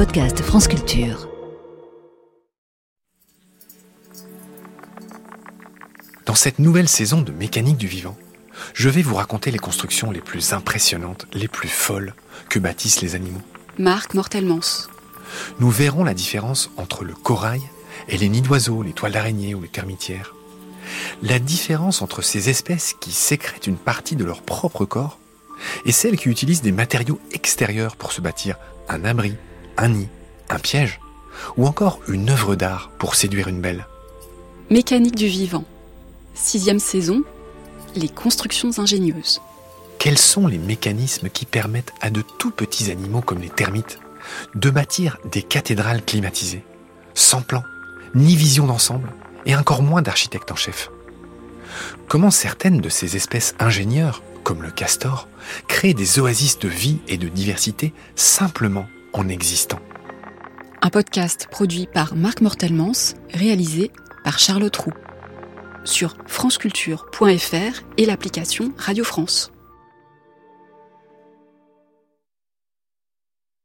podcast France Culture. Dans cette nouvelle saison de Mécanique du vivant, je vais vous raconter les constructions les plus impressionnantes, les plus folles que bâtissent les animaux. Marc Mortelmans. Nous verrons la différence entre le corail et les nids d'oiseaux, les toiles d'araignée ou les termitières. La différence entre ces espèces qui sécrètent une partie de leur propre corps et celles qui utilisent des matériaux extérieurs pour se bâtir un abri, un nid, un piège, ou encore une œuvre d'art pour séduire une belle. Mécanique du vivant. Sixième saison. Les constructions ingénieuses. Quels sont les mécanismes qui permettent à de tout petits animaux comme les termites de bâtir des cathédrales climatisées, sans plan, ni vision d'ensemble, et encore moins d'architecte en chef? Comment certaines de ces espèces ingénieurs, comme le castor, créent des oasis de vie et de diversité simplement en existant Un podcast produit par Marc Mortelmans, réalisé par Charlotte Roux. Sur franceculture.fr et l'application Radio France.